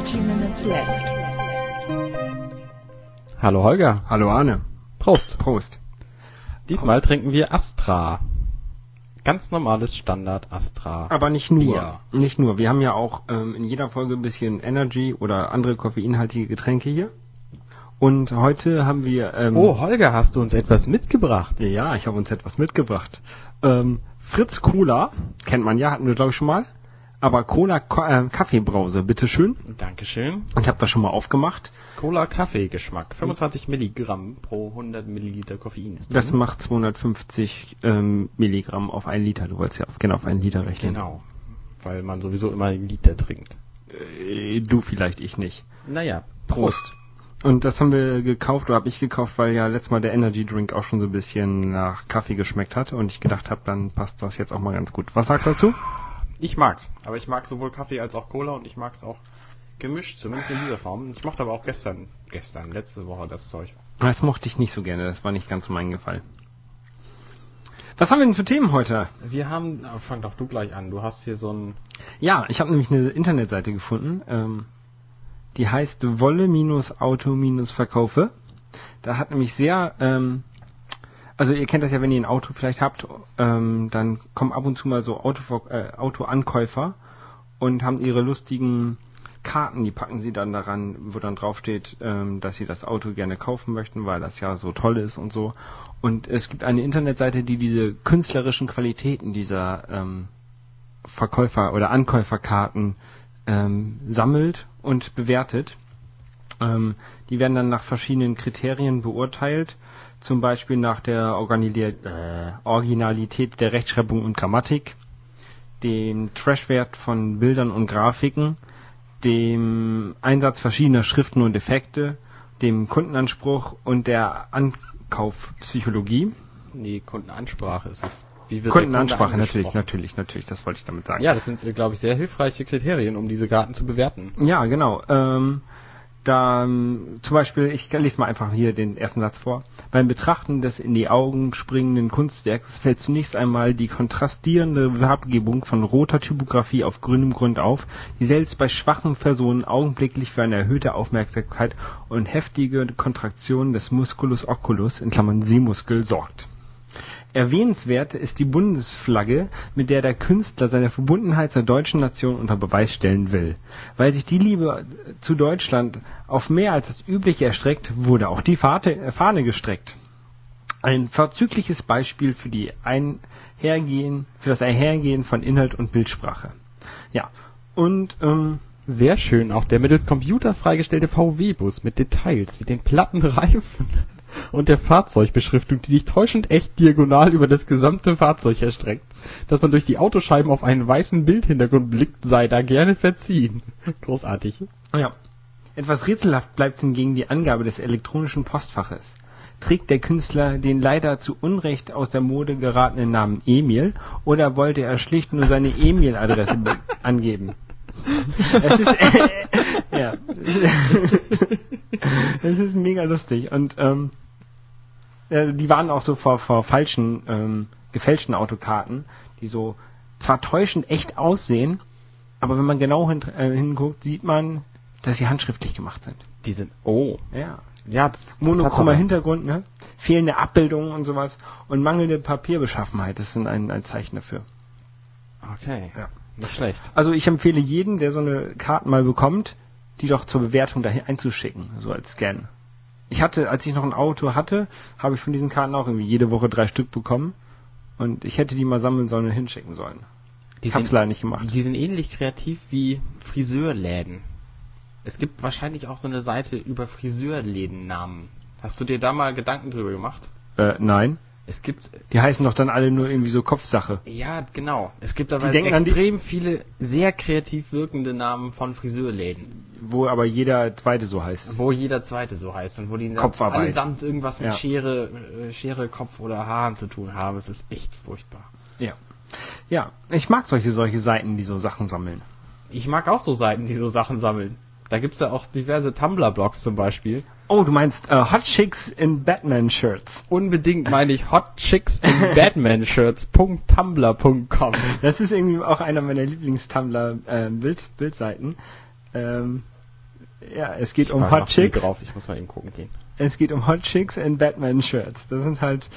Dirty Minutes Left. Hallo Holger. Hallo Arne. Prost. Prost. Diesmal trinken wir Astra. Ganz normales Standard Astra. Aber nicht nur. Bier. Nicht nur. Wir haben ja auch ähm, in jeder Folge ein bisschen Energy oder andere koffeinhaltige Getränke hier. Und heute haben wir. Ähm, Oh, Holger, hast du uns etwas mitgebracht? Ja, ich habe uns etwas mitgebracht. Ähm, Fritz Cola, kennt man ja, hatten wir glaube ich schon mal. Aber Cola äh, Kaffeebrause, bitteschön. Dankeschön. Ich habe das schon mal aufgemacht. Cola Kaffee Geschmack. 25 Milligramm pro 100 Milliliter Koffein ist Das drin. macht 250 ähm, Milligramm auf einen Liter. Du wolltest ja auf, genau auf einen Liter rechnen. Genau. Weil man sowieso immer einen Liter trinkt. Äh, du vielleicht, ich nicht. Naja, Prost. Und das haben wir gekauft, oder habe ich gekauft, weil ja letztes Mal der Energy Drink auch schon so ein bisschen nach Kaffee geschmeckt hat und ich gedacht habe, dann passt das jetzt auch mal ganz gut. Was sagst du dazu? Ich mag's. Aber ich mag sowohl Kaffee als auch Cola und ich mag's auch gemischt, zumindest in dieser Form. Ich mochte aber auch gestern, gestern, letzte Woche das Zeug. Das mochte ich nicht so gerne, das war nicht ganz mein Gefallen. Was haben wir denn für Themen heute? Wir haben, fang doch du gleich an. Du hast hier so ein, Ja, ich habe nämlich eine Internetseite gefunden, ähm, die heißt Wolle-Auto-Verkaufe. Da hat nämlich sehr, ähm, also ihr kennt das ja, wenn ihr ein Auto vielleicht habt, ähm, dann kommen ab und zu mal so Auto, äh, Autoankäufer und haben ihre lustigen Karten, die packen sie dann daran, wo dann draufsteht, ähm, dass sie das Auto gerne kaufen möchten, weil das ja so toll ist und so. Und es gibt eine Internetseite, die diese künstlerischen Qualitäten dieser ähm, Verkäufer- oder Ankäuferkarten ähm, sammelt und bewertet. Ähm, die werden dann nach verschiedenen Kriterien beurteilt, zum Beispiel nach der Organili äh, Originalität der Rechtschreibung und Grammatik, dem Trashwert von Bildern und Grafiken, dem Einsatz verschiedener Schriften und Effekte, dem Kundenanspruch und der Ankaufpsychologie. nee, Kundenansprache ist es. Wie wird der Kundenansprache, Kunde natürlich, natürlich, natürlich, das wollte ich damit sagen. Ja, das sind, glaube ich, sehr hilfreiche Kriterien, um diese Karten zu bewerten. Ja, genau. Ähm, da zum Beispiel, ich lese mal einfach hier den ersten Satz vor. Beim Betrachten des in die Augen springenden Kunstwerks fällt zunächst einmal die kontrastierende Farbgebung von roter Typografie auf grünem Grund auf, die selbst bei schwachen Personen augenblicklich für eine erhöhte Aufmerksamkeit und heftige Kontraktion des Musculus oculus in Klammern Sehmuskel sorgt. Erwähnenswert ist die Bundesflagge, mit der der Künstler seine Verbundenheit zur deutschen Nation unter Beweis stellen will. Weil sich die Liebe zu Deutschland auf mehr als das Übliche erstreckt, wurde auch die Fahne, gestreckt. Ein vorzügliches Beispiel für für das Einhergehen von Inhalt und Bildsprache. Ja, und ähm, Sehr schön, auch der mittels Computer freigestellte VW-Bus mit Details wie den platten Reifen und der Fahrzeugbeschriftung, die sich täuschend echt diagonal über das gesamte Fahrzeug erstreckt. Dass man durch die Autoscheiben auf einen weißen Bildhintergrund blickt, sei da gerne verziehen. Großartig. Ja. Etwas rätselhaft bleibt hingegen die Angabe des elektronischen Postfaches. Trägt der Künstler den leider zu Unrecht aus der Mode geratenen Namen Emil oder wollte er schlicht nur seine E-Mail-Adresse be- angeben? Es ist, äh, ja. Es ist mega lustig und ähm, äh, die waren auch so vor, vor falschen, ähm, gefälschten Autokarten, die so zwar täuschend echt aussehen, aber wenn man genau hin, äh, hinguckt, sieht man, dass sie handschriftlich gemacht sind. Die sind, oh. Ja. Ja, Monochromer. Hintergrund, ne? Fehlende Abbildungen und sowas und mangelnde Papierbeschaffenheit, das sind ein, ein Zeichen dafür. Okay. Ja. Nicht schlecht. Also ich empfehle jedem, der so eine Karte mal bekommt, die doch zur Bewertung dahin einzuschicken, so als Scan. Ich hatte, als ich noch ein Auto hatte, habe ich von diesen Karten auch irgendwie jede Woche drei Stück bekommen und ich hätte die mal sammeln sollen und hinschicken sollen. Die Ich hab's sind- leider nicht gemacht. Die sind ähnlich kreativ wie Friseurläden. Es gibt wahrscheinlich auch so eine Seite über Friseurlädennamen. Hast du dir da mal Gedanken drüber gemacht? Äh, nein. Es gibt, Die heißen doch dann alle nur irgendwie so Kopfsache. ja, genau. Es gibt aber extrem viele sehr kreativ wirkende Namen von Friseurläden, Wo aber jeder zweite so heißt. wo jeder zweite so heißt und wo die Kopfarbeit. allesamt irgendwas mit Ja. Schere, äh, Schere, Kopf oder Haaren zu tun haben. Es ist echt furchtbar. Ja. Ja, ich mag solche, solche Seiten, die so Sachen sammeln. Ich mag auch so Seiten, die so Sachen sammeln. Da gibt's ja auch diverse Tumblr-Blogs zum Beispiel. Oh, du meinst äh, Hot Chicks in Batman Shirts. Unbedingt meine ich Hot Chicks in Batman Shirts.tumblr.com. Das ist irgendwie auch einer meiner Lieblings-Tumblr äh, Bild, Bildseiten. Ähm, ja, es geht Ich um Hot Chicks. Drauf. Ich muss mal eben gucken gehen. Es geht um Hot Chicks in Batman-Shirts. Das sind halt.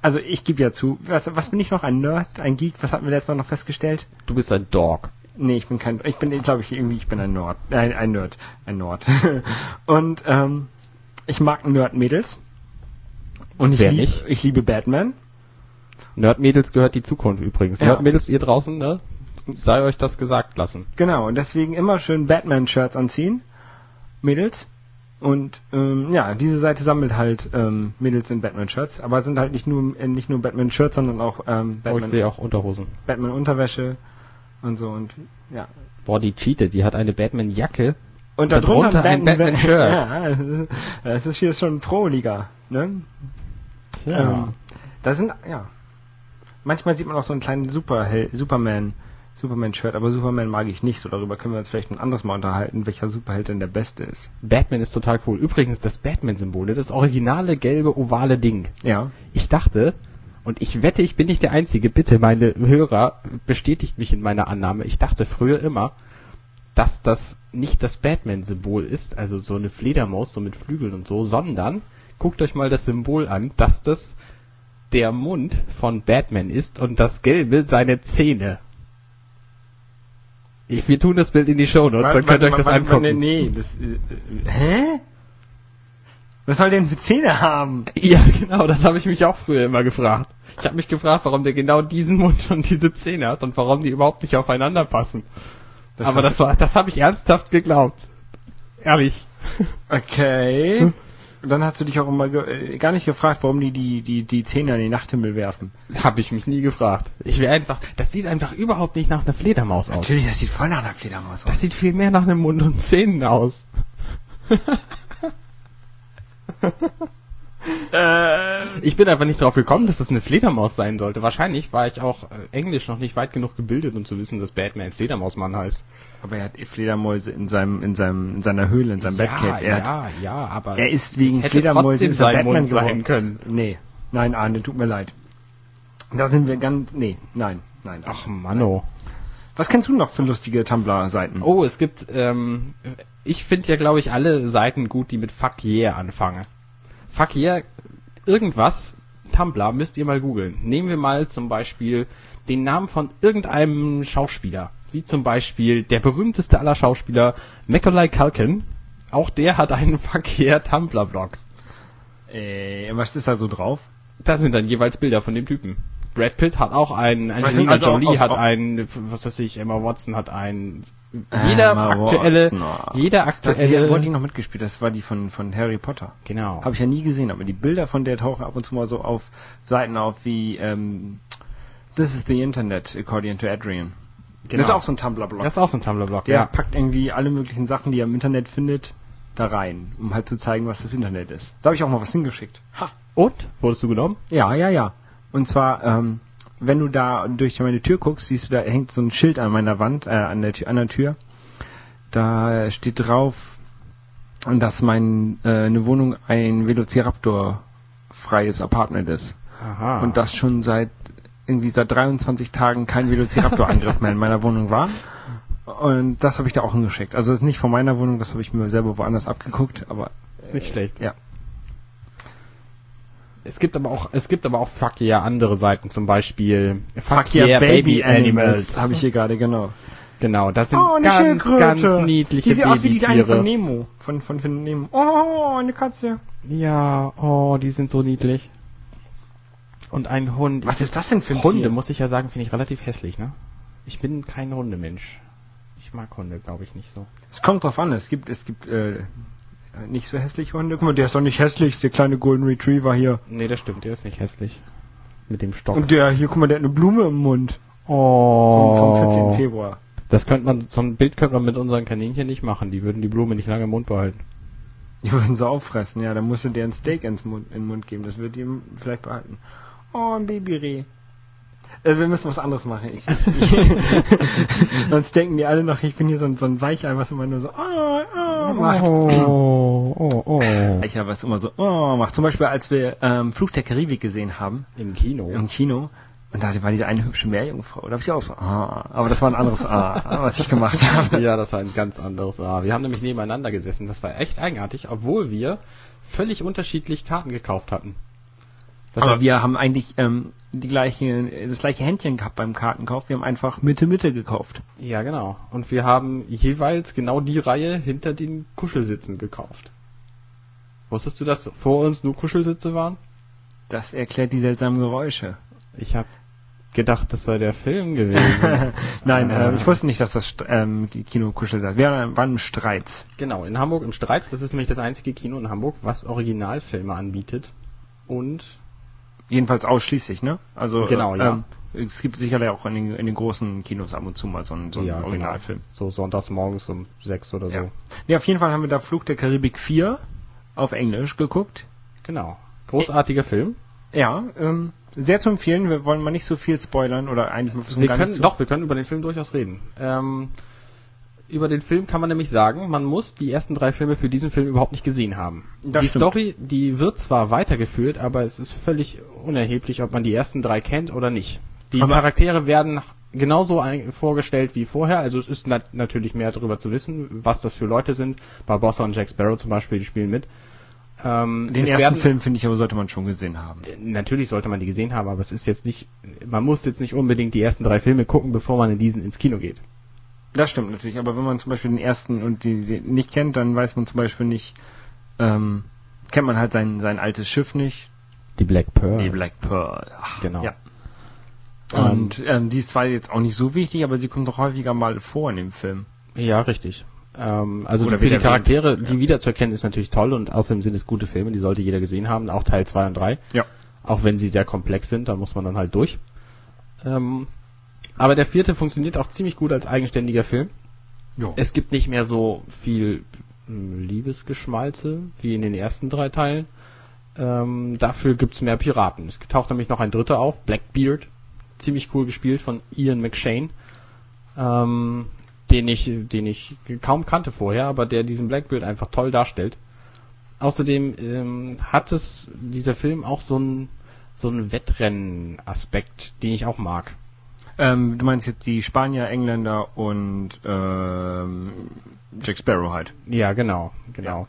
Also ich gebe ja zu. Was, was bin ich noch? Ein Nerd? Ein Geek? Was hatten wir letztes Mal noch festgestellt? Du bist ein Dog. Nee, ich bin kein. Ich bin, glaube ich, irgendwie, ich bin ein Nerd. Ein, ein Nerd. Ein Nerd. Und ähm, ich mag Nerd-Mädels. Und ich, lieb, ich liebe Batman. Nerdmädels gehört die Zukunft übrigens. Ja. Nerdmädels, ihr draußen, ne? Sei euch das gesagt lassen. Genau, und deswegen immer schön Batman-Shirts anziehen. Mädels. Und ähm, ja, diese Seite sammelt halt ähm, Mädels in Batman-Shirts, aber es sind halt nicht nur äh, nicht nur Batman-Shirts, sondern auch ähm, Oh, ich Batman, sehe auch Unterhosen. Batman-Unterwäsche und so und ja. Boah, die cheatet. Die hat eine Batman-Jacke. Und Darunter darunter ein Batman-Shirt. Ja, das ist hier schon Pro-Liga, ne? Tja. Ähm, da sind, ja. Manchmal sieht man auch so einen kleinen Superhel Superman, Superman-Shirt, aber Superman mag ich nicht, so darüber können wir uns vielleicht ein anderes Mal unterhalten, welcher Superheld denn der beste ist. Batman ist total cool. Übrigens, das Batman-Symbol, ne, das originale gelbe ovale Ding. Ja. Ich dachte, und ich wette, ich bin nicht der Einzige, bitte, meine Hörer, bestätigt mich in meiner Annahme. Ich dachte früher immer, dass das nicht das Batman-Symbol ist, also so eine Fledermaus, so mit Flügeln und so, sondern, guckt euch mal das Symbol an, dass das der Mund von Batman ist und das Gelbe seine Zähne. Ich, wir tun das Bild in die Show Notes, dann könnt ihr euch das angucken. Nee, nee, das, äh, äh, hä? Was soll denn für Zähne haben? Ja, genau, das habe ich mich auch früher immer gefragt. Ich habe mich gefragt, warum der genau diesen Mund und diese Zähne hat und warum die überhaupt nicht aufeinander passen. Das Aber das war, das habe ich ernsthaft geglaubt. Ehrlich. Okay. Und dann hast du dich auch immer äh, gar nicht gefragt, warum die die, die die Zähne an den Nachthimmel werfen. Habe ich mich nie gefragt. Ich wäre einfach, das sieht einfach überhaupt nicht nach einer Fledermaus aus. Natürlich, das sieht voll nach einer Fledermaus Das sieht viel mehr nach einem Mund und Zähnen aus. Äh, Ich bin einfach nicht drauf gekommen, dass das eine Fledermaus sein sollte. Wahrscheinlich war ich auch äh, Englisch noch nicht weit genug gebildet, um zu wissen, dass Batman Fledermausmann heißt. aber er hat Fledermäuse in seinem in seinem in seiner Höhle, in seinem Batcave. Er, hat, ja, ja, aber er ist wegen Fledermäuse er sein Batman Mund sein geworden. können. Nee, nein, Arne, tut mir leid. Da sind wir ganz nee, nein, nein. Ach Manno. Was kennst du noch für lustige Tumblr-Seiten? Oh, es gibt, ähm, ich finde ja, glaube ich, alle Seiten gut, die mit Fuck yeah anfangen. Fuck yeah, irgendwas, Tumblr, müsst ihr mal googeln. Nehmen wir mal zum Beispiel den Namen von irgendeinem Schauspieler. Wie zum Beispiel der berühmteste aller Schauspieler, Macaulay Culkin. Auch der hat einen Fuck yeah Tumblr-Blog. Äh, was ist da so drauf? Da sind dann jeweils Bilder von dem Typen. Brad Pitt hat auch einen, Angelina also Jolie aus- hat einen, was weiß ich, Emma Watson hat einen, jeder Emma aktuelle, Watson, oh. jeder Das, die, aktuelle, wo hat die noch mitgespielt? Das war die von, von Harry Potter. genau. Habe ich ja nie gesehen, aber die Bilder von der tauchen ab und zu mal so auf Seiten auf wie ähm, This is the Internet, according to Adrian. Genau. Das ist auch so ein Tumblr-Blog. Das ist auch so ein Tumblr-Blog, Der ja. packt irgendwie alle möglichen Sachen, die er im Internet findet, da rein, um halt zu zeigen, was das Internet ist. Da habe ich auch mal was hingeschickt. Ha. Und? Wurdest du genommen? Ja, ja, ja. Und zwar, ähm, wenn du da durch meine Tür guckst, siehst du, da hängt so ein Schild an meiner Wand, äh, an der Tür, an der Tür. Da steht drauf, dass mein äh, Wohnung ein Velociraptor freies Apartment ist. Aha. Und das schon seit irgendwie seit 23 Tagen kein Velociraptor-Angriff mehr in meiner Wohnung war. Und das habe ich da auch hingeschickt. Also ist nicht von meiner Wohnung, das habe ich mir selber woanders abgeguckt, aber ist nicht schlecht. ja. Es gibt aber auch, es gibt aber auch fuck yeah andere Seiten, zum Beispiel Fuck yeah, Baby Animals. Habe ich hier gerade, genau. Genau, das sind Oh, ganz, ganz niedliche Die sieht aus wie die eine von. Nemo. Von, von, von Nemo. Oh, eine Katze. Ja, oh, die sind so niedlich. Und ein Hund. Was ist das denn für ein Hunde, Tier? muss ich ja sagen, finde ich relativ hässlich, ne? Ich bin kein Hundemensch. Ich mag Hunde, glaube ich, nicht so. Es kommt drauf an. Es gibt, es gibt, äh, nicht so hässliche Hunde. Guck mal, der ist doch nicht hässlich, der kleine Golden Retriever hier. Nee, das stimmt, der ist nicht hässlich. Mit dem Stock. Und der hier, guck mal, der hat eine Blume im Mund. oh. Vom, vom 14. Februar. Das könnte man, so ein Bild könnte man mit unseren Kaninchen nicht machen. Die würden die Blume nicht lange im Mund behalten. Die würden sie auffressen, ja. Dann musst du dir ein Steak ins Mund, in den Mund geben. Das wird die vielleicht behalten. Oh, ein Babyreh. Äh, wir müssen was anderes machen. Ich, ich, sonst denken die alle noch, ich bin hier so ein, so ein Weichei, was immer nur so oh, oh, macht. Oh, oh, oh. Weichei, was immer so oh, macht. Zum Beispiel, als wir ähm, Flug der Karibik gesehen haben, Im Kino. im Kino, Und da war diese eine hübsche Meerjungfrau. Da habe ich auch so, ah, aber das war ein anderes Ah, was ich gemacht habe. Ja, das war ein ganz anderes A. Wir haben nämlich nebeneinander gesessen. Das war echt eigenartig, obwohl wir völlig unterschiedlich Karten gekauft hatten. Das heißt- wir haben eigentlich ähm, die gleiche, das gleiche Händchen gehabt beim Kartenkauf. Wir haben einfach Mitte Mitte gekauft. ja, genau. Und wir haben jeweils genau die Reihe hinter den Kuschelsitzen gekauft. Wusstest du, dass vor uns nur Kuschelsitze waren? Das erklärt die seltsamen Geräusche. Ich habe gedacht, das sei der Film gewesen. Nein, Ah. äh, ich wusste nicht, dass das ähm, Kino hat. Wir waren Streits. Genau, in Hamburg im Streit. Das ist nämlich das einzige Kino in Hamburg, was Originalfilme anbietet. Und Jedenfalls ausschließlich, ne? Also Genau, ja. ähm, es gibt sicherlich auch in den, in den großen Kinos ab und zu mal so einen, so einen ja, Originalfilm. Genau. So sonntags morgens um sechs oder so. Ja. Nee, auf jeden Fall haben wir da Flug der Karibik 4 auf Englisch geguckt. Genau. Großartiger Film. Ja, ähm, sehr zu empfehlen. Wir wollen mal nicht so viel spoilern oder eigentlich Wir können, doch, wir können über den Film durchaus reden. Ähm, über den Film kann man nämlich sagen, man muss die ersten drei Filme für diesen Film überhaupt nicht gesehen haben. Das die stimmt. Story, die wird zwar weitergeführt, aber es ist völlig unerheblich, ob man die ersten drei kennt oder nicht. Die Aber- Charaktere werden genauso vorgestellt wie vorher, also es ist nat natürlich mehr darüber zu wissen, was das für Leute sind. Barbossa und Jack Sparrow zum Beispiel, die spielen mit. Ähm, Den ersten werden- Film, finde ich, aber sollte man schon gesehen haben. Natürlich sollte man die gesehen haben, aber es ist jetzt nicht, man muss jetzt nicht unbedingt die ersten drei Filme gucken, bevor man in diesen ins Kino geht. Das stimmt natürlich, aber wenn man zum Beispiel den ersten und die, die nicht kennt, dann weiß man zum Beispiel nicht, ähm, kennt man halt sein, sein altes Schiff nicht. Die Black Pearl. Die Black Pearl. Ach, Genau. Ja. Und ähm, die ist zwar jetzt auch nicht so wichtig, aber sie kommt doch häufiger mal vor in dem Film. Ja, richtig. Ähm, also Oder für die wieder Charaktere, erwähnt, die wiederzuerkennen, ist natürlich toll und außerdem sind es gute Filme, die sollte jeder gesehen haben, auch Teil 2 und 3. Ja. Auch wenn sie sehr komplex sind, da muss man dann halt durch. Ähm, aber der vierte funktioniert auch ziemlich gut als eigenständiger Film. Jo. Es gibt nicht mehr so viel hm, Liebesgeschmalze wie in den ersten drei Teilen. Ähm, dafür gibt's mehr Piraten. Es taucht nämlich noch ein dritter auf, Blackbeard. Ziemlich cool gespielt von Ian McShane. Ähm, den ich, den ich kaum kannte vorher, aber der diesen Blackbeard einfach toll darstellt. Außerdem ähm, hat es dieser Film auch so einen so einen Wettrennen-Aspekt, den ich auch mag. Ähm, du meinst jetzt die Spanier, Engländer und ähm, Jack Sparrow halt. Ja, genau, genau.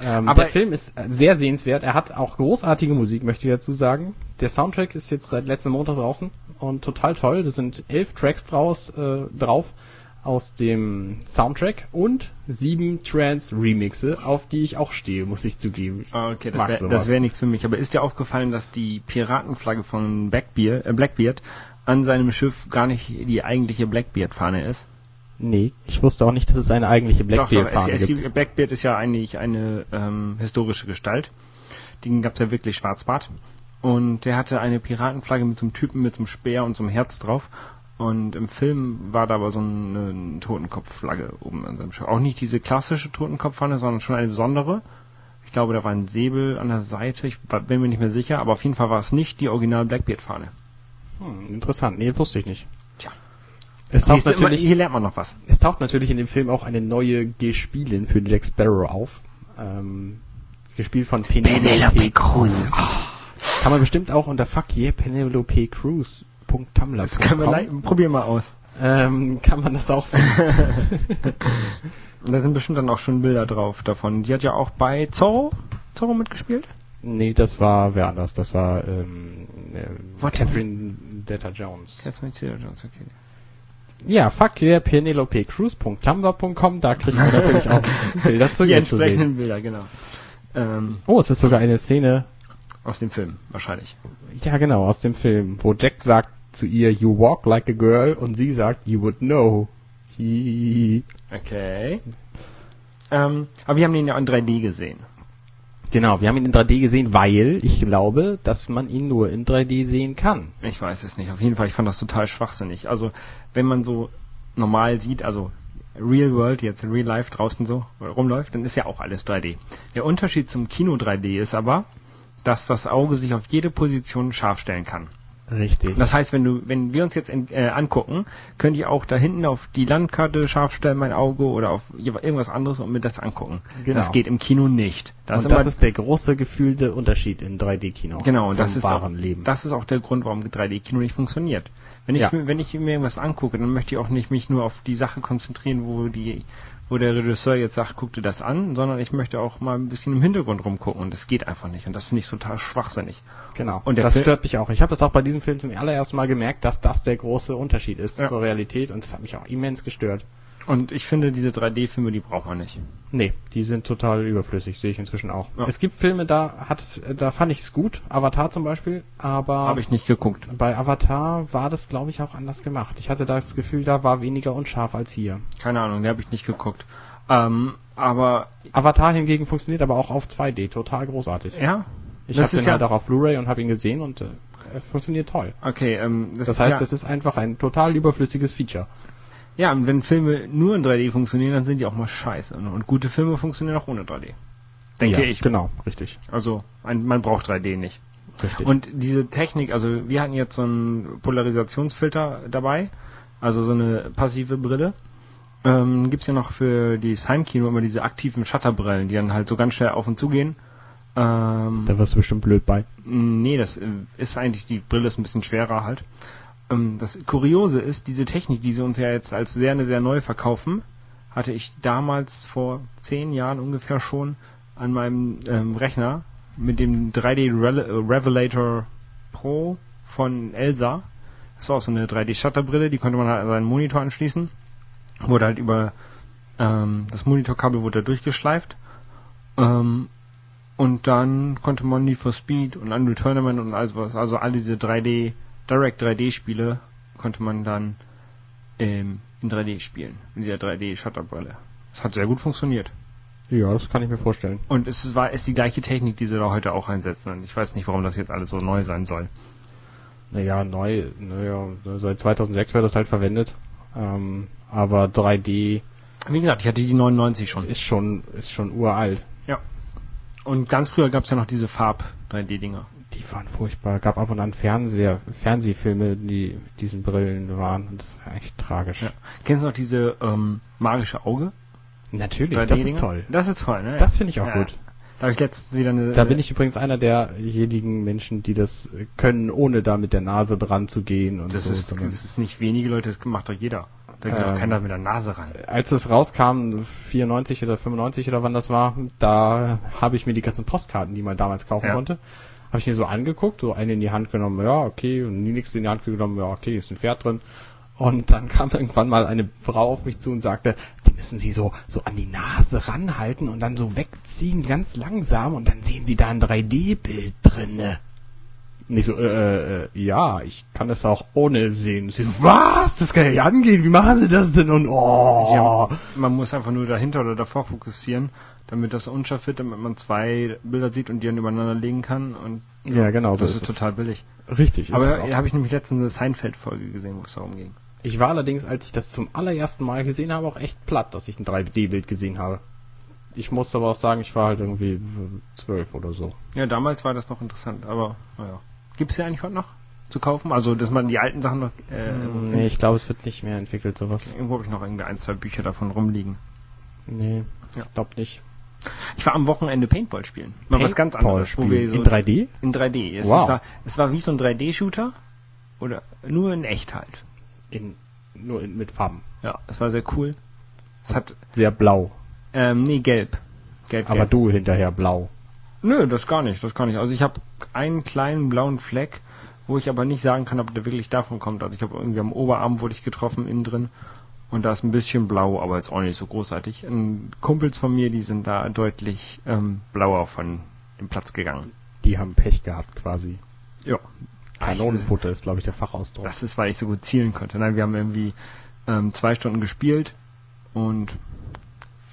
Ähm, Aber- der Film ist sehr sehenswert. Er hat auch großartige Musik, möchte ich dazu sagen. Der Soundtrack ist jetzt seit letztem Montag draußen und total toll. Das sind elf Tracks draus, äh, drauf aus dem Soundtrack und sieben Trance-Remixe, auf die ich auch stehe, muss ich zugeben. Ich Ah, Okay, das wäre wär nichts für mich. Aber ist dir aufgefallen, dass die Piratenflagge von Blackbeard, äh, Blackbeard an seinem Schiff gar nicht die eigentliche Blackbeard-Fahne ist? Nee, ich wusste auch nicht, dass es eine eigentliche Doch, doch, es, Blackbeard-Fahne es gibt. Blackbeard ist ja eigentlich eine ähm, historische Gestalt. Den gab's ja wirklich Schwarzbart. Und der hatte eine Piratenflagge mit so einem Typen mit so einem Speer und so einem Herz drauf. Und im Film war da aber so eine, eine Totenkopfflagge oben an seinem Schiff. Auch nicht diese klassische Totenkopffahne, sondern schon eine besondere. Ich glaube, da war ein Säbel an der Seite. Ich bin mir nicht mehr sicher, aber auf jeden Fall war es nicht die Original Blackbeard-Fahne. Hm, interessant, nee, wusste ich nicht. Tja. Es taucht, immer- natürlich, Hier lernt man noch was. es taucht natürlich in dem Film auch eine neue Gespielin für Jack Sparrow auf. Ähm, gespielt von Penelope, Cruz. Kann man bestimmt auch unter fuck yeah, Penelope Cruz. Das können wir leiten. Probier mal aus. ähm, kann man das auch finden. Da sind bestimmt dann auch schon Bilder drauf davon. Die hat ja auch bei Zorro, Zorro mitgespielt. Nee, das war wer anders. Das war ähm, äh, What? Catherine Deta-Jones. Catherine Zeta-Jones, okay. Ja, fuck yeah, penelopecruz.tumblr.com. Da kriegt man natürlich auch Bilder zu Die zu sehen. entsprechenden Bilder, genau. Ähm, Oh, es ist sogar eine Szene, aus dem Film, wahrscheinlich. ja genau, aus dem Film, wo Jack sagt zu ihr, you walk like a girl, und sie sagt, you would know. Hi. Okay. Ähm, aber wir haben den ja in 3D gesehen. Genau, wir haben ihn in 3D gesehen, weil ich glaube, dass man ihn nur in 3D sehen kann. Ich weiß es nicht. Auf jeden Fall, ich fand das total schwachsinnig. Also, wenn man so normal sieht, also Real World, jetzt Real Life draußen so rumläuft, dann ist ja auch alles 3D. Der Unterschied zum Kino 3D ist aber, dass das Auge sich auf jede Position scharf stellen kann. Richtig. Das heißt, wenn du, wenn wir uns jetzt in, äh, angucken, könnte ich auch da hinten auf die Landkarte scharf stellen, mein Auge oder auf irgendwas anderes und mir das angucken. Genau. Das geht im Kino nicht. Das und ist das ist der große gefühlte Unterschied in 3D-Kino. genau, und das ist, auch, wahren Leben. das ist auch der Grund, warum 3D-Kino nicht funktioniert. Wenn ich, Ja. mir- wenn ich mir irgendwas angucke, dann möchte ich auch nicht mich nur auf die Sache konzentrieren, wo die, wo der Regisseur jetzt sagt, guck dir das an, sondern ich möchte auch mal ein bisschen im Hintergrund rumgucken und das geht einfach nicht und das finde ich total schwachsinnig. Genau. Und das Film- stört mich auch. Ich habe das auch bei diesem Film zum allerersten Mal gemerkt, dass das der große Unterschied ist Ja. zur Realität und das hat mich auch immens gestört. Und ich finde, diese 3D-Filme, die braucht man nicht. Nee, die sind total überflüssig, sehe ich inzwischen auch. Ja. Es gibt Filme, da hat es, da fand ich es gut, Avatar zum Beispiel, aber Habe ich nicht geguckt. bei Avatar war das, glaube ich, auch anders gemacht. Ich hatte das Gefühl, da war weniger unscharf als hier. Keine Ahnung, die habe ich nicht geguckt. Ähm, aber Avatar hingegen funktioniert aber auch auf 2D, total großartig. ja, Ich das habe den ja- halt auch auf Blu-ray und habe ihn gesehen und äh, er funktioniert toll. okay. Ähm, das, Das heißt, ja, es ist einfach ein total überflüssiges Feature. Ja, und wenn Filme nur in 3D funktionieren, dann sind die auch mal scheiße. Und, und gute Filme funktionieren auch ohne 3D. Denke ja, ich. Genau, richtig. Also ein, man braucht 3D nicht. richtig. Und diese Technik, also wir hatten jetzt so einen Polarisationsfilter dabei, also so eine passive Brille. Ähm, gibt's ja noch für das Heimkino immer diese aktiven Shutterbrillen, die dann halt so ganz schnell auf und zu gehen. Ähm, da wirst du bestimmt blöd bei. Nee, das äh, ist eigentlich, die Brille ist ein bisschen schwerer halt. Ähm, Das Kuriose ist, diese Technik, die sie uns ja jetzt als sehr, sehr neu verkaufen, hatte ich damals vor zehn Jahren ungefähr schon an meinem ähm, Rechner mit dem 3D Rel- äh, Revelator Pro von Elsa. Das war auch so eine 3D-Shutterbrille, die konnte man halt an seinen Monitor anschließen. Wurde halt über ähm, das Monitorkabel wurde durchgeschleift. Ähm, und dann konnte man Need for Speed und Unreal Tournament und alles was, also all diese 3D, Direct 3D Spiele konnte man dann ähm, in 3D spielen, mit dieser 3D Shutterbrille. Das hat sehr gut funktioniert. Ja, das kann ich mir vorstellen. Und es war ist die gleiche Technik, die sie da heute auch einsetzen. Und ich weiß nicht, warum das jetzt alles so neu sein soll. Naja, neu, naja, seit 2006 wird das halt verwendet. Ähm, aber 3D Wie gesagt, ich hatte die 99 schon. ist schon, ist schon uralt. Ja. Und ganz früher gab es ja noch diese Farb 3D-Dinger. Die waren furchtbar. Gab ab und an Fernseher, Fernsehfilme, die mit diesen Brillen waren. Und das war echt tragisch. Ja. Kennst du noch diese ähm, magische Auge? Natürlich, das 3D-Dinger? ist toll. Das ist toll, ne? Das finde ich auch Ja. gut. Da habe ich letztens wieder eine. Da bin ich übrigens einer derjenigen Menschen, die das können, ohne da mit der Nase dran zu gehen. Und Das so, ist, das ist nicht wenige Leute, das macht doch jeder. Da geht doch Ähm, keiner mit der Nase ran. als es rauskam, 94 oder 95 oder wann das war, da habe ich mir die ganzen Postkarten, die man damals kaufen Ja. konnte, habe ich mir so angeguckt, so eine in die Hand genommen, ja, okay, und die nächste in die Hand genommen, ja, okay, ist ein Pferd drin. Und dann kam irgendwann mal eine Frau auf mich zu und sagte, die müssen Sie so, so an die Nase ranhalten und dann so wegziehen, ganz langsam, und dann sehen Sie da ein 3D-Bild drinne. Und ich so, äh, äh, ja, ich kann das auch ohne sehen. So, was? Das kann ja nicht angehen. Wie machen Sie das denn? Und oh. Ja, man muss einfach nur dahinter oder davor fokussieren, damit das unscharf wird, damit man zwei Bilder sieht und die dann übereinander legen kann. Und Ja, genau, so das ist ist es. total billig. Richtig. ist Aber habe ich nämlich letztens eine Seinfeld-Folge gesehen, wo es darum ging. Ich war allerdings, als ich das zum allerersten Mal gesehen habe, auch echt platt, dass ich ein 3D-Bild gesehen habe. Ich muss aber auch sagen, ich war halt irgendwie zwölf oder so. Ja, damals war das noch interessant, aber naja. Gibt's ja eigentlich heute noch zu kaufen? Also, dass man die alten Sachen noch... Äh, Hm, nee, ich glaube, es wird nicht mehr entwickelt, sowas. Irgendwo habe ich noch irgendwie ein, zwei Bücher davon rumliegen. Nee, Ja. ich glaube nicht. Ich war am Wochenende Paintball spielen. Mal was ganz anderes. Wo wir so in 3D? in 3D. Es, Wow. war, es war wie so ein 3D-Shooter. Oder nur in echt halt. In, nur in, mit Farben. Ja, es war sehr cool. Es hat, Sehr blau. ähm, nee, gelb. Gelb, Aber gelb. du hinterher blau. Nö, das gar nicht, das gar nicht. Also ich habe einen kleinen blauen Fleck, wo ich aber nicht sagen kann, ob der wirklich davon kommt. Also ich habe irgendwie am Oberarm wurde ich getroffen, innen drin. Und da ist ein bisschen blau, aber jetzt auch nicht so großartig. Und Kumpels von mir, die sind da deutlich ähm, blauer von dem Platz gegangen. Die haben Pech gehabt quasi. Ja. Kanonenfutter ist, glaube ich, der Fachausdruck. Das ist, weil ich so gut zielen konnte. Nein, wir haben irgendwie ähm, zwei Stunden gespielt und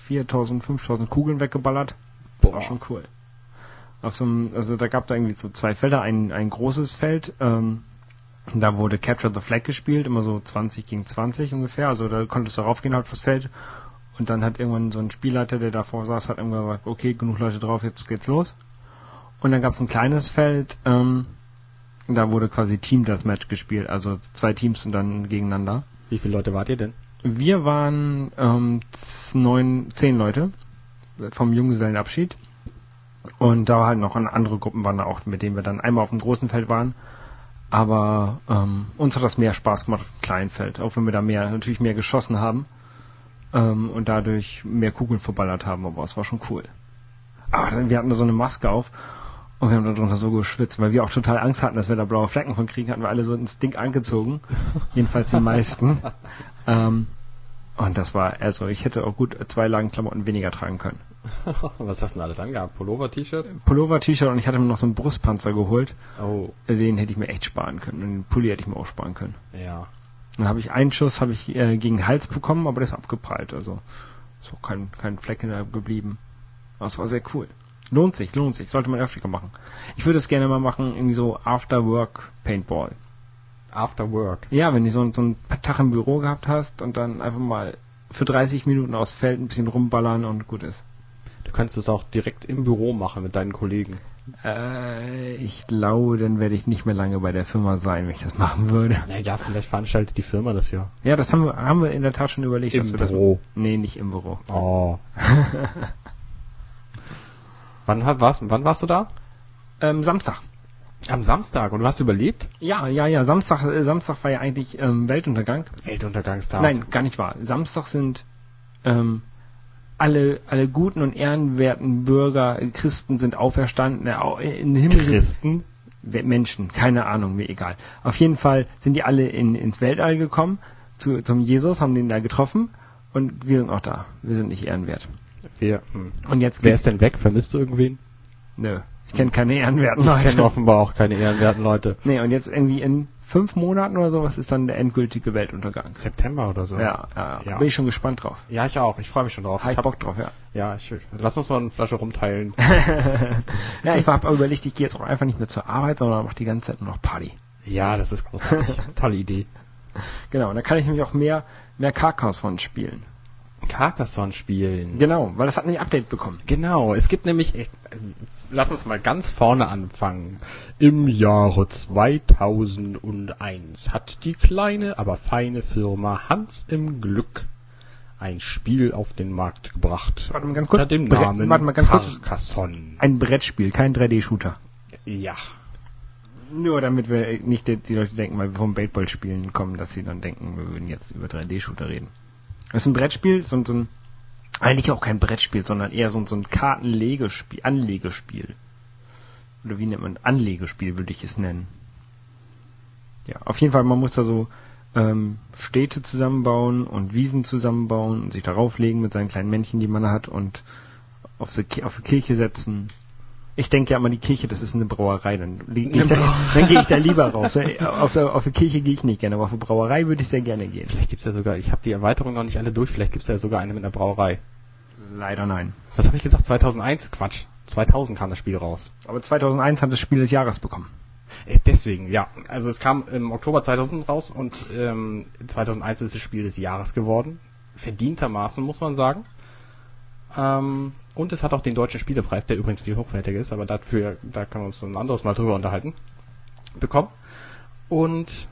4000, 5000 Kugeln weggeballert. Das war Boah. schon cool. Auf so einem, also da gab da irgendwie so zwei Felder, ein, ein großes Feld, ähm, da wurde Capture the Flag gespielt, immer so 20 gegen 20 ungefähr, also da konntest du raufgehen auf das Feld und dann hat irgendwann so ein Spielleiter, der davor saß, hat irgendwann gesagt, okay, genug Leute drauf, jetzt geht's los. Und dann gab es ein kleines Feld, ähm, Da wurde quasi Team Deathmatch gespielt, also zwei Teams und dann gegeneinander. Wie viele Leute wart ihr denn? Wir waren ähm, neun, zehn Leute vom Junggesellenabschied. Und da halt noch andere Gruppen waren da auch, mit denen wir dann einmal auf dem großen Feld waren. Aber ähm, uns hat das mehr Spaß gemacht auf dem kleinen Feld, auch wenn wir da mehr natürlich mehr geschossen haben ähm, und dadurch mehr Kugeln verballert haben, aber es war schon cool. Aber dann, wir hatten da so eine Maske auf und wir haben darunter so geschwitzt, weil wir auch total Angst hatten, dass wir da blaue Flecken von kriegen, hatten wir alle so ein Stink angezogen. Jedenfalls die meisten. ähm, und das war, also ich hätte auch gut zwei Lagen Klamotten weniger tragen können. Was hast du denn alles angehabt? Pullover, T-Shirt? Pullover, T-Shirt und ich hatte mir noch so einen Brustpanzer geholt. Oh. Den hätte ich mir echt sparen können. Und den Pulli hätte ich mir auch sparen können. Ja. Dann habe ich einen Schuss habe ich äh, gegen den Hals bekommen, aber der ist abgeprallt. Also so kein, kein Fleck in der geblieben. Aber es war sehr cool. Lohnt sich, lohnt sich. Sollte man öfter machen. Ich würde es gerne mal machen, irgendwie so After Work Paintball. After Work. Ja, wenn du so, so einen Tag im Büro gehabt hast und dann einfach mal für 30 Minuten aufs Feld ein bisschen rumballern und gut ist. Du könntest es auch direkt im Büro machen mit deinen Kollegen. Äh, ich glaube, dann werde ich nicht mehr lange bei der Firma sein, wenn ich das machen würde. Naja, vielleicht veranstaltet die Firma das ja. Ja, das haben wir, haben wir in der Tat schon überlegt. Im Büro. Das, nee, nicht im Büro. Oh. wann, warst, wann warst du da? Ähm, Samstag. Am Samstag. Und du hast überlebt? Ja, ja, ja. Samstag, äh, Samstag war ja eigentlich ähm, Weltuntergang. Weltuntergangstag. Nein, gar nicht wahr. Samstag sind ähm, alle, alle guten und ehrenwerten Bürger, Christen sind auferstanden, äh, au- in den Himmel. Christen? Menschen, keine Ahnung, mir egal. Auf jeden Fall sind die alle in, ins Weltall gekommen, zu, zum Jesus, haben den da getroffen und wir sind auch da. Wir sind nicht ehrenwert. Wer, hm. Und jetzt Wer ist denn weg? Vermisst du irgendwen? Nö, ich kenne keine ehrenwerten Ich kenne Leute. offenbar auch keine ehrenwerten Leute. Nee, und jetzt irgendwie in fünf Monaten oder sowas ist dann der endgültige Weltuntergang. September oder so. Ja, ja, Ja. bin ich schon gespannt drauf. Ja, ich auch. Ich freue mich schon drauf. Hab ich hab- Bock drauf, ja. Ja, ich, lass uns mal eine Flasche rumteilen. ja, ich habe überlegt, ich gehe jetzt auch einfach nicht mehr zur Arbeit, sondern mache die ganze Zeit nur noch Party. ja, das ist großartig. Tolle Idee. Genau, und dann kann ich nämlich auch mehr, mehr Carcassonne spielen. Carcassonne spielen. Genau, weil das hat ein Update bekommen. Genau, es gibt nämlich, äh, lass uns mal ganz vorne anfangen. Im Jahre 2001 hat die kleine, aber feine Firma Hans im Glück ein Spiel auf den Markt gebracht. Warte mal ganz kurz. Unter dem Bre- Namen warte mal ganz kurz. Carcassonne. Ein Brettspiel, kein 3D-Shooter. Ja. Nur damit wir nicht die, die Leute denken, weil wir vom Baseballspielen kommen, dass sie dann denken, wir würden jetzt über 3D-Shooter reden. Das ist ein Brettspiel, so, ein- so ein, eigentlich auch kein Brettspiel, sondern eher so, ein- so ein Kartenlegespiel, Anlegespiel. Oder wie nennt man, Anlegespiel würde ich es nennen. Ja, auf jeden Fall, man muss da so ähm, Städte zusammenbauen und Wiesen zusammenbauen und sich darauf legen mit seinen kleinen Männchen, die man hat und auf die, auf die Kirche setzen. Ich denke ja immer, die Kirche, das ist eine Brauerei, dann, gehe ich gehe ich da lieber raus. Auf, so- auf die Kirche gehe ich nicht gerne, aber auf eine Brauerei würde ich sehr gerne gehen. Vielleicht gibt's ja sogar, ich habe die Erweiterung noch nicht alle durch, vielleicht gibt's ja sogar eine mit einer Brauerei. Leider nein. Was habe ich gesagt? 2001? Quatsch. 2000 kam das Spiel raus. Aber 2001 hat das Spiel des Jahres bekommen. Äh, Deswegen, ja. Also es kam im Oktober 2000 raus und ähm, 2001 ist das Spiel des Jahres geworden. Verdientermaßen, muss man sagen. Ähm, und es hat auch den deutschen Spielepreis, der übrigens viel hochwertiger ist, aber dafür, da können wir uns ein anderes Mal drüber unterhalten, bekommen. Und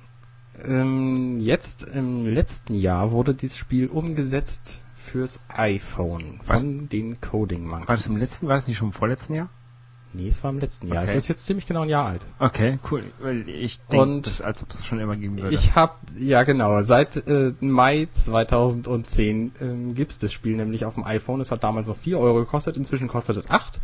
ähm, jetzt im letzten Jahr wurde dieses Spiel umgesetzt fürs iPhone Was? von den Coding Monkeys. War das im letzten, war das nicht schon im vorletzten Jahr? Nee, es war im letzten Jahr. Okay. Es ist jetzt ziemlich genau ein Jahr alt. Okay, cool. Weil ich denke, als ob es schon immer geben würde. Ich habe, ja genau, seit äh, Mai 2010 ähm, gibt's das Spiel nämlich auf dem iPhone. Es hat damals noch 4 Euro gekostet, inzwischen kostet es 8.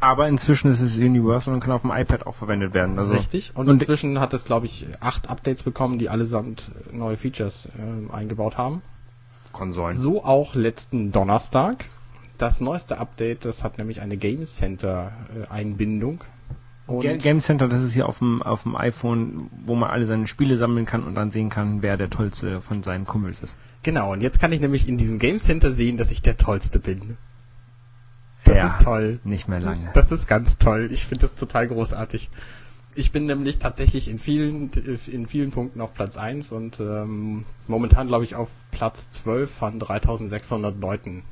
aber inzwischen ist es Universal und kann auf dem iPad auch verwendet werden. Also Richtig. Und, und- inzwischen hat es, glaube ich, 8 Updates bekommen, die allesamt äh, neue Features ähm, eingebaut haben. Konsolen. So auch letzten Donnerstag. Das neueste Update, das hat nämlich eine Game Center äh, Einbindung. Und Ga- Game Center, das ist hier auf dem, auf dem iPhone, wo man alle seine Spiele sammeln kann und dann sehen kann, wer der tollste von seinen Kumpels ist. genau, und jetzt kann ich nämlich in diesem Game Center sehen, dass ich der Tollste bin. Das Ja. ist toll. Nicht mehr lange. Das ist ganz toll. Ich finde das total großartig. Ich bin nämlich tatsächlich in vielen, in vielen Punkten auf Platz 1 und ähm, momentan glaube ich auf Platz 12 von 3600 Leuten.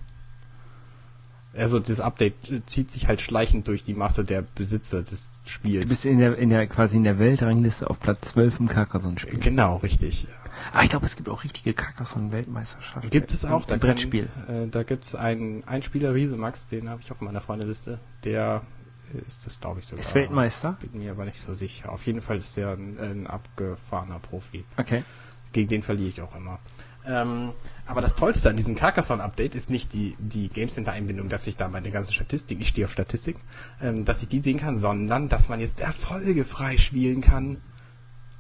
Also das Update zieht sich halt schleichend durch die Masse der Besitzer des Spiels. Du bist in der, in der, quasi in der Weltrangliste auf Platz 12 im Carcassonne-Spiel. Genau, richtig. Ah, ich glaube, es gibt auch richtige Carcassonne-Weltmeisterschaften. Gibt es auch, ein Brettspiel. Äh, da gibt es einen, Spieler, Riesemax, den habe ich auch in meiner Freundeliste. Der ist das, glaube ich, sogar. Ist Weltmeister? Bin mir aber nicht so sicher. Auf jeden Fall ist der ein, ein abgefahrener Profi. Okay. Gegen den verliere ich auch immer. Ähm, aber das Tollste an diesem Carcassonne-Update ist nicht die, die Game Center-Einbindung, dass ich da meine ganze Statistik, ich stehe auf Statistik, ähm, dass ich die sehen kann, sondern dass man jetzt Erfolge freispielen kann.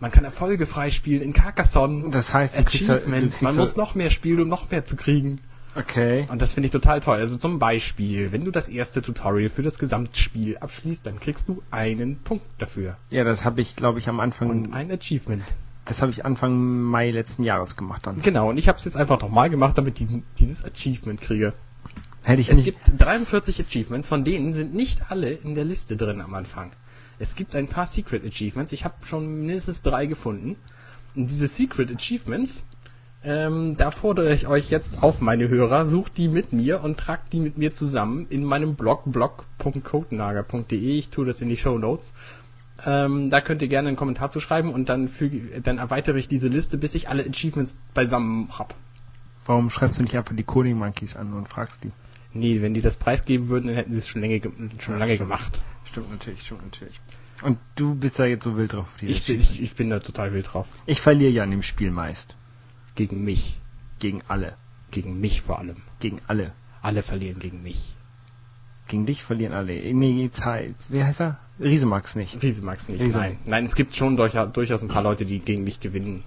Man kann Erfolge freispielen in Carcassonne. Das heißt, Achievements. Man muss noch mehr spielen, um noch mehr zu kriegen. Okay. Und das finde ich total toll. Also zum Beispiel, wenn du das erste Tutorial für das Gesamtspiel abschließt, dann kriegst du einen Punkt dafür. Ja, das habe ich, glaube ich, am Anfang, Und ein Achievement. Das habe ich Anfang Mai letzten Jahres gemacht dann. Genau, und ich habe es jetzt einfach nochmal gemacht, damit ich dieses Achievement kriege. Hätte ich Es nicht. gibt 43 Achievements, von denen sind nicht alle in der Liste drin am Anfang. Es gibt ein paar Secret Achievements, ich habe schon mindestens drei gefunden. Und diese Secret Achievements, ähm, da fordere ich euch jetzt auf, meine Hörer, sucht die mit mir und tragt die mit mir zusammen in meinem Blog blog.codenager.de. Ich tue das in die Show Notes. Ähm, da könnt ihr gerne einen Kommentar zu schreiben und dann, füge, dann erweitere ich diese Liste, bis ich alle Achievements beisammen habe. Warum schreibst du nicht einfach die Coding Monkeys an und fragst die? Nee, wenn die das preisgeben würden, dann hätten sie es schon, lange ge- schon Ja, lange stimmt. gemacht. Stimmt natürlich, stimmt natürlich. Und du bist da jetzt so wild drauf. Ich bin, ich, ich bin da total wild drauf. ich verliere ja an dem Spiel meist. Gegen mich. Gegen alle. Gegen mich vor allem. Gegen alle. Alle verlieren gegen mich. Gegen dich verlieren alle. Nee, jetzt heißt, wie heißt er? Riesemax nicht. Riesemax nicht. Riese- Nein. Nein, es gibt schon durchaus, durchaus ein paar Leute, die gegen mich gewinnen.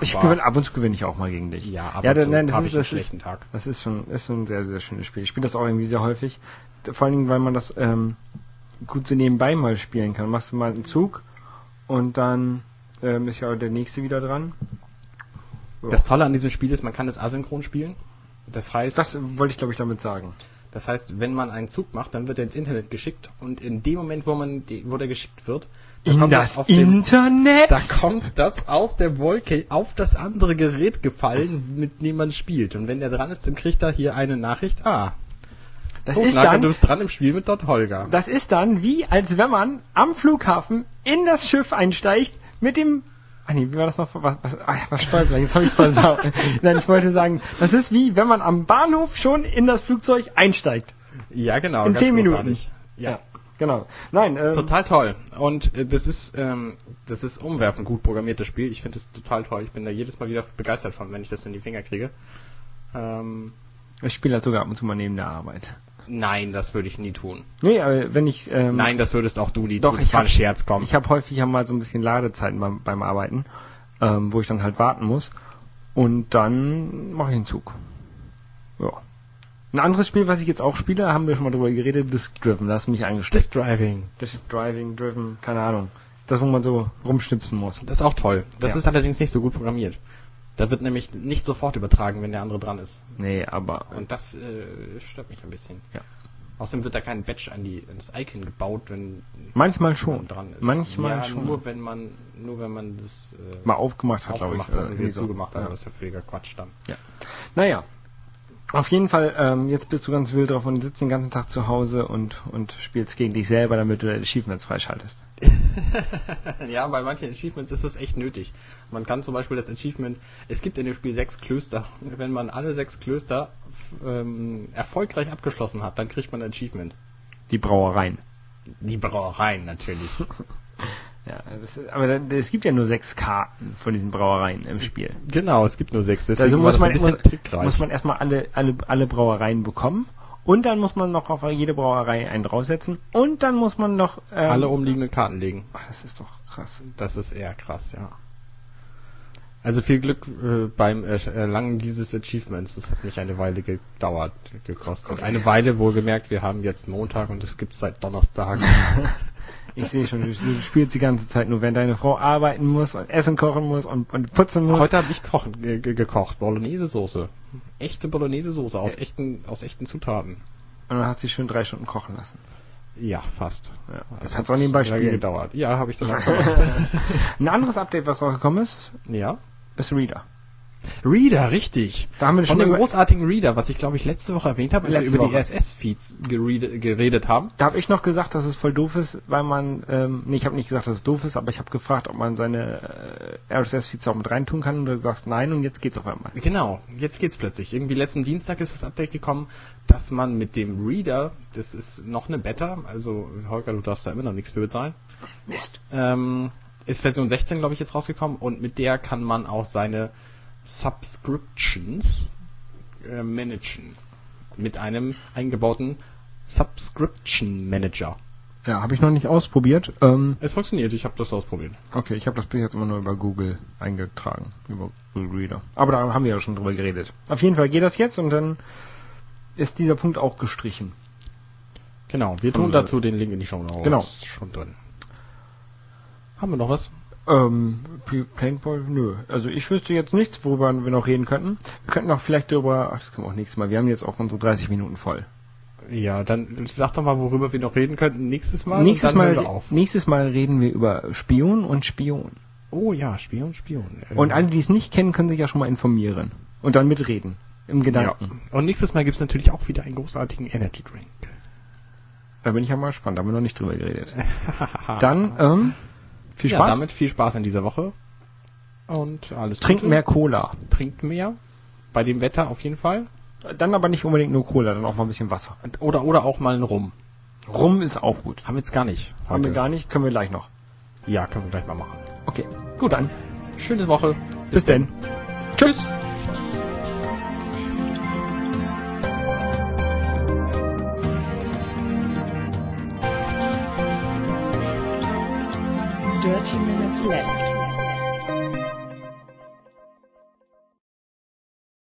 Ich Aber- gewinne, ab und zu gewinne ich auch mal gegen dich. Ja, aber ja, da- nein, das ist, ich einen das ist, schlechten Tag. das ist schon, ist schon ein sehr, sehr schönes Spiel. Ich spiele das auch irgendwie sehr häufig. Vor allen Dingen, weil man das ähm, gut so nebenbei mal spielen kann. Machst du mal einen Zug und dann ähm, ist ja auch der nächste wieder dran. Ja. Das Tolle an diesem Spiel ist, man kann es asynchron spielen. Das heißt, Das wollte ich, glaube ich, damit sagen. Das heißt, wenn man einen Zug macht, dann wird er ins Internet geschickt und in dem Moment, wo man, wo der geschickt wird, da kommt das auf dem, Internet? Da kommt das aus der Wolke auf das andere Gerät gefallen, mit dem man spielt. Und wenn der dran ist, dann kriegt er hier eine Nachricht. Ah, das, ist dann, du bist dran im Spiel mit dort Holger. das ist dann wie, als wenn man am Flughafen in das Schiff einsteigt mit dem Ah nee, wie war das noch? Was, was, ach, was stolper, jetzt habe ich versaut. Nein, ich wollte sagen, das ist wie, wenn man am Bahnhof schon in das Flugzeug einsteigt. Ja, genau. In zehn Minuten. großartig. Ja. Genau. Nein, ähm, Total toll. Und äh, das ist, ähm, das ist umwerfend gut programmiertes Spiel. Ich finde es total toll. Ich bin da jedes Mal wieder begeistert von, wenn ich das in die Finger kriege. Ähm, ich spiele das sogar ab und zu mal neben der Arbeit. Nein, das würde ich nie tun. Nee, aber wenn ich... Ähm, Nein, das würdest auch du nie Doch, tun. ich Das war hab- ein Scherz, komm. Ich habe häufig ja mal so ein bisschen Ladezeiten beim, beim Arbeiten, ähm, wo ich dann halt warten muss. Und dann mache ich einen Zug. Ja. Ein anderes Spiel, was ich jetzt auch spiele, haben wir schon mal drüber geredet, Disk Driven. Das mich angesteckt. Driving. Disk Driving, Driven, keine Ahnung. Das, wo man so rumschnipsen muss. Das ist auch toll. Das Ja. ist allerdings nicht so gut programmiert. Da wird nämlich nicht sofort übertragen, wenn der andere dran ist. Nee, aber Und das äh, stört mich ein bisschen. Ja. Außerdem wird da kein Badge an, die, an das Icon gebaut, wenn manchmal man schon. dran ist. Manchmal ja, schon. Nur wenn man, nur wenn man das äh, Mal aufgemacht hat, glaube ich. hat oder und wieder so. zugemacht hat. Ja. Aber das ist ja völliger Quatsch dann. Naja. Auf jeden Fall, ähm, jetzt bist du ganz wild drauf und sitzt den ganzen Tag zu Hause und, und spielst gegen dich selber, damit du deine Achievements freischaltest. ja, bei manchen Achievements ist es echt nötig. Man kann zum Beispiel das Achievement, es gibt in dem Spiel sechs Klöster. Wenn man alle sechs Klöster ähm, erfolgreich abgeschlossen hat, dann kriegt man ein Achievement. Die Brauereien. Die Brauereien natürlich. Ja, ist, aber es gibt ja nur sechs Karten von diesen Brauereien im Spiel. genau, es gibt nur sechs. Deswegen Also muss man, muss, muss man erstmal alle, alle, alle Brauereien bekommen und dann muss man noch auf jede Brauerei einen draufsetzen und dann muss man noch ähm, alle umliegenden Karten legen. Ach, das ist doch krass. Das ist eher krass, ja. Also viel Glück äh, beim äh, Erlangen dieses Achievements. Das hat mich eine Weile gedauert, gekostet. Okay. Eine Weile wohlgemerkt, wir haben jetzt Montag und es gibt seit Donnerstag. Ich sehe schon, du, du spielst die ganze Zeit nur, wenn deine Frau arbeiten muss und Essen kochen muss und, und putzen muss. Heute habe ich kochen, ge ge gekocht, Bolognese-Soße. Echte Bolognese-Soße aus echten, aus echten Zutaten. Und dann hat sie schön drei Stunden kochen lassen. Ja, fast. Ja, das Das hat auch nebenbei lange gedauert. Ja, habe ich dann. Ein anderes Update, was rausgekommen ist, ja. ist Reader. Reader, richtig. Da haben wir Von schon dem über- großartigen Reader, was ich glaube ich letzte Woche erwähnt habe, als wir über die Woche. RSS-Feeds geredet, geredet haben. Da habe ich noch gesagt, dass es voll doof ist, weil man, ähm, nee, ich habe nicht gesagt, dass es doof ist, aber ich habe gefragt, ob man seine äh, RSS-Feeds auch mit reintun kann und du sagst nein und jetzt geht's auf einmal. Genau, jetzt geht's plötzlich. Irgendwie letzten Dienstag ist das Update gekommen, dass man mit dem Reader, das ist noch eine Beta, also Holger, du darfst da immer noch nichts für bezahlen, Mist. ähm, ist Version 16, glaube ich, jetzt rausgekommen und mit der kann man auch seine Subscriptions äh, managen. Mit einem eingebauten Subscription Manager. Ja, habe ich noch nicht ausprobiert. Ähm, Es funktioniert, ich habe das ausprobiert. okay, ich habe das bis jetzt immer nur über Google eingetragen, über Google Reader. Aber da haben wir ja schon drüber geredet. Auf jeden Fall geht das jetzt und dann ist dieser Punkt auch gestrichen. Genau, wir tun dazu den Link in die Show Notes Genau. schon drin. Haben wir noch was? Ähm, Paintball, nö. Also ich wüsste jetzt nichts, worüber wir noch reden könnten. Wir könnten auch vielleicht darüber, ach, das können wir auch nächstes Mal. Wir haben jetzt auch unsere 30 Minuten voll. Ja, dann sag doch mal, worüber wir noch reden könnten nächstes Mal. nächstes Mal, nächstes Mal reden wir über Spion und Spion. Oh ja, Spion, Spion. Und alle, die es nicht kennen, können sich ja schon mal informieren. Und dann mitreden. Im ja. Gedanken. Und nächstes Mal gibt's natürlich auch wieder einen großartigen Energy Drink. Da bin ich ja mal gespannt, da haben wir noch nicht drüber geredet. Dann, ähm, viel ja, Spaß. damit viel Spaß in dieser Woche. Und alles Trinkt Gute. mehr Cola. Trinkt mehr. Bei dem Wetter auf jeden Fall. Dann aber nicht unbedingt nur Cola, dann auch mal ein bisschen Wasser. Oder, oder auch mal einen Rum. Rum ist auch gut. Haben wir jetzt gar nicht. Haben wir heute. gar nicht, können wir gleich noch. Ja, können wir gleich mal machen. Okay. Gut, dann. Schöne Woche. Bis denn. Tschüss. Dirty Minutes Left.